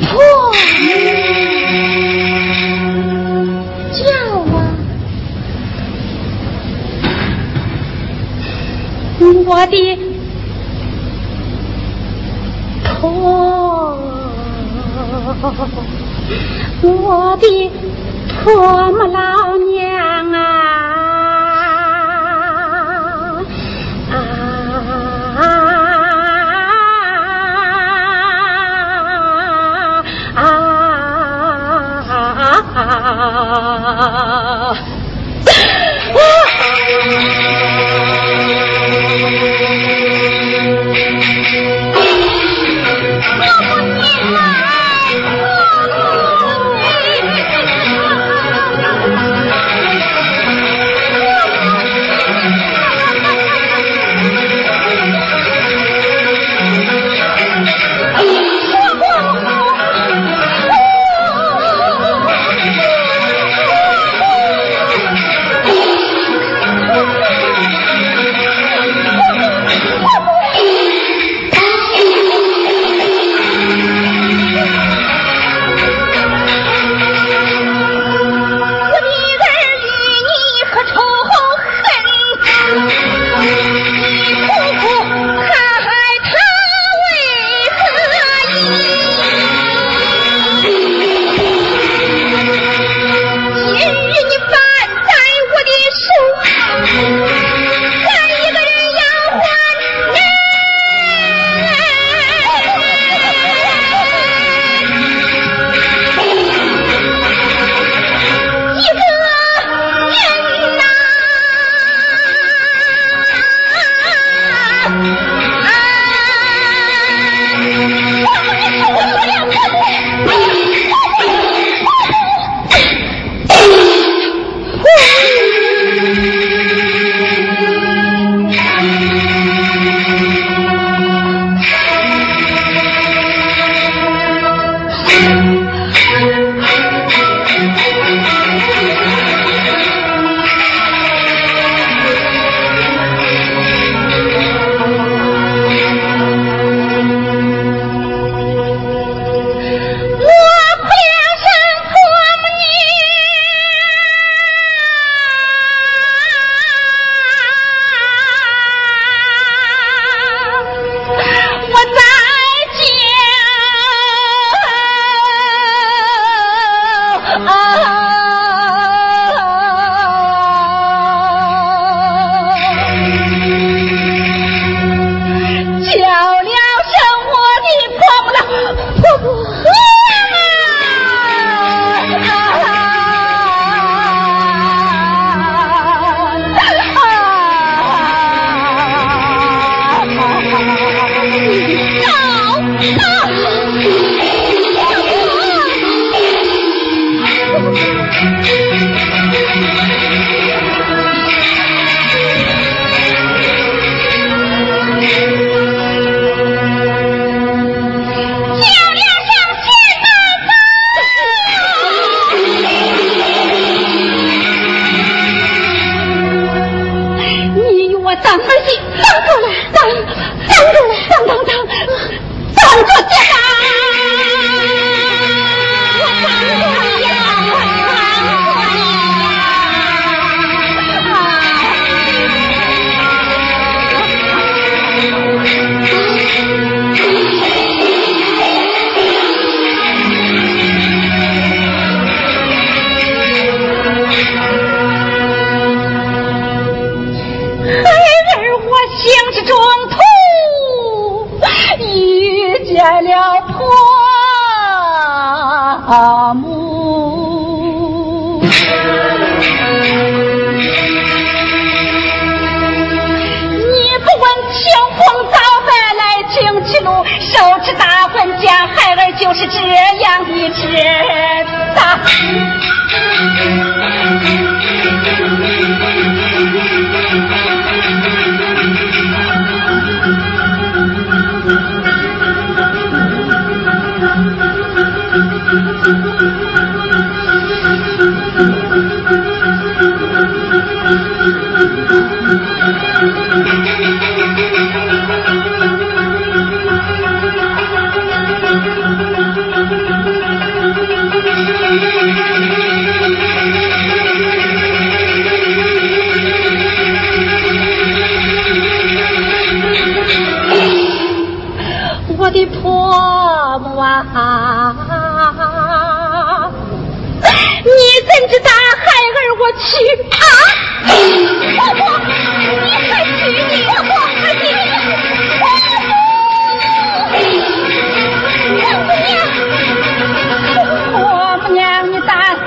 破木叫啊！我的破，我的破老娘啊！啊！我不见了。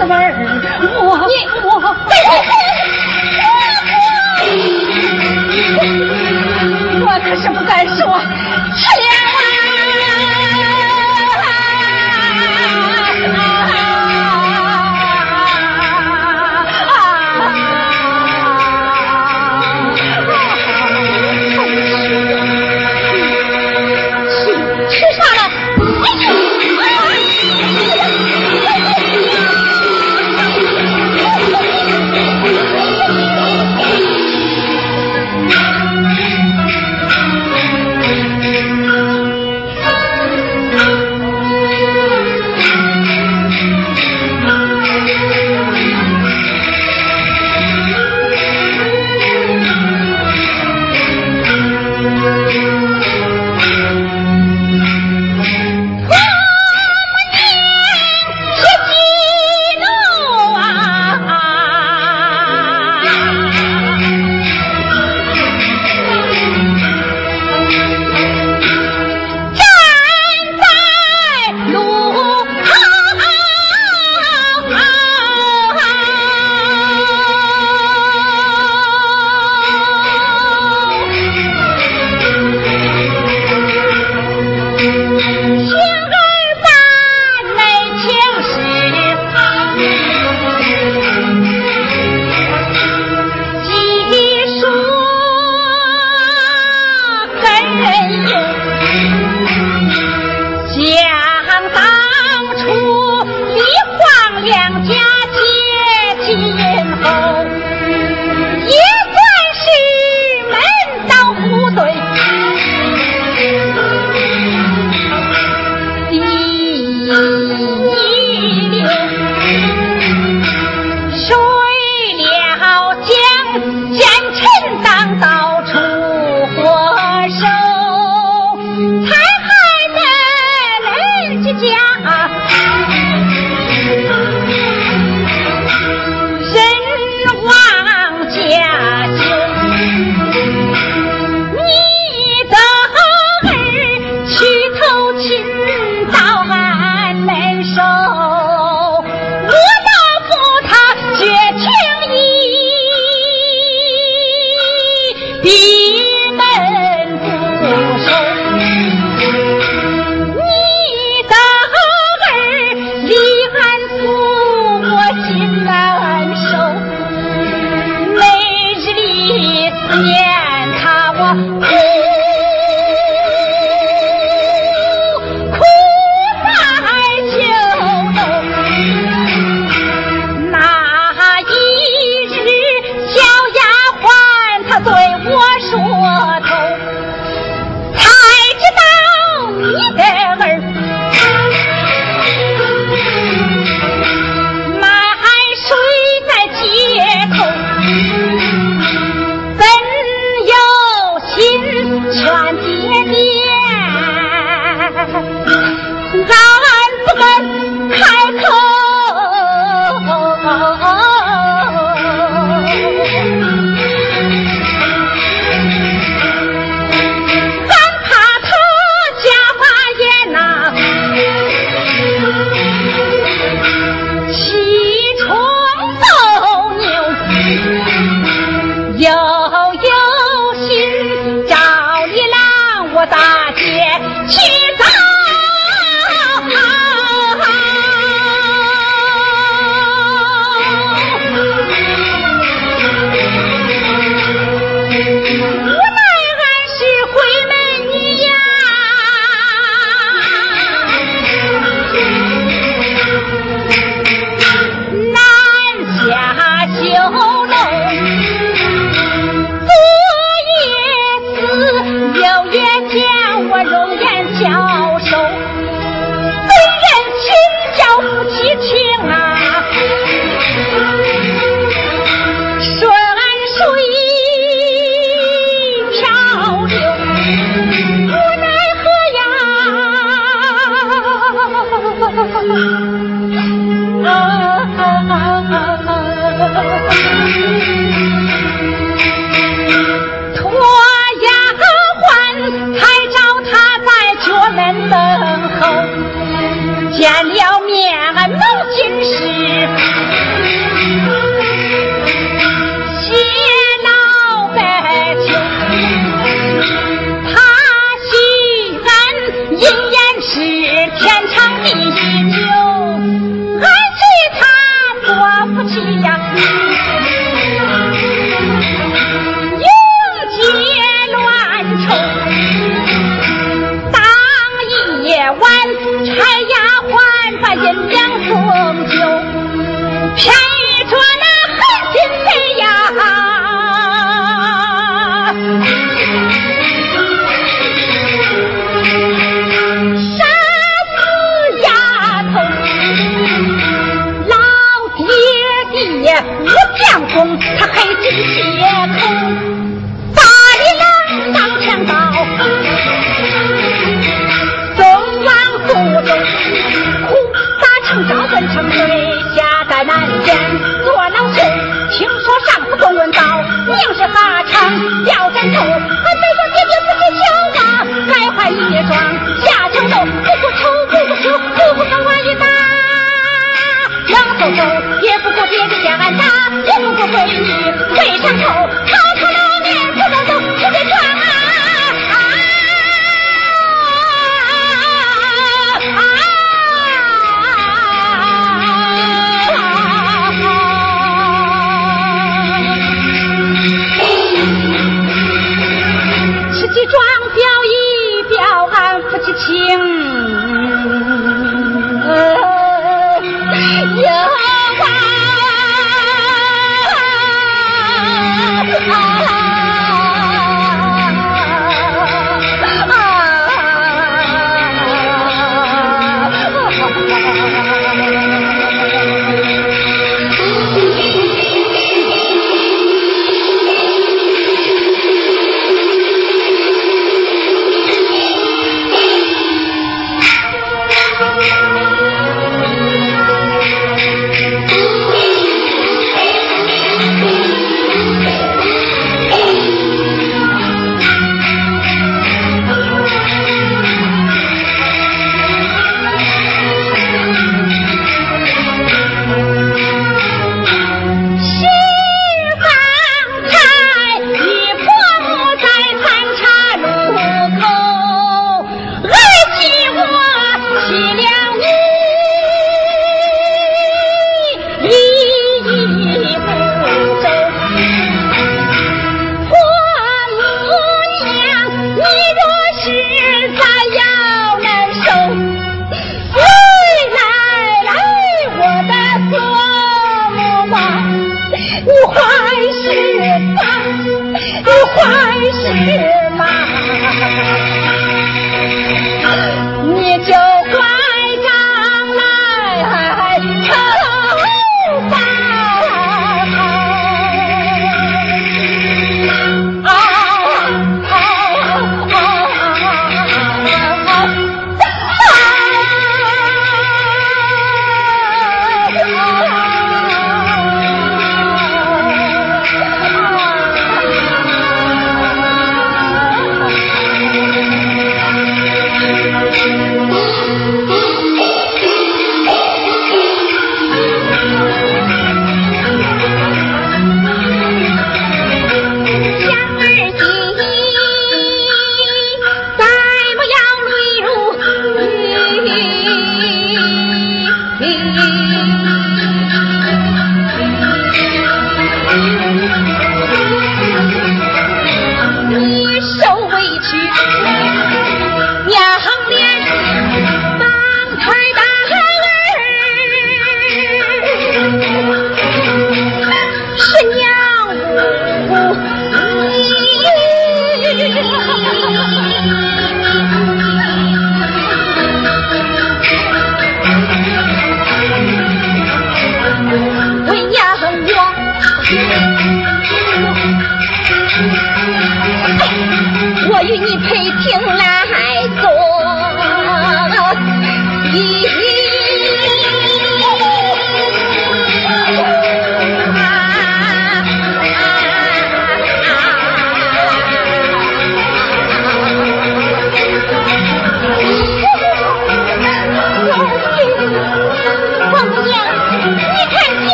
子们，我我我，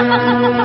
Gracias.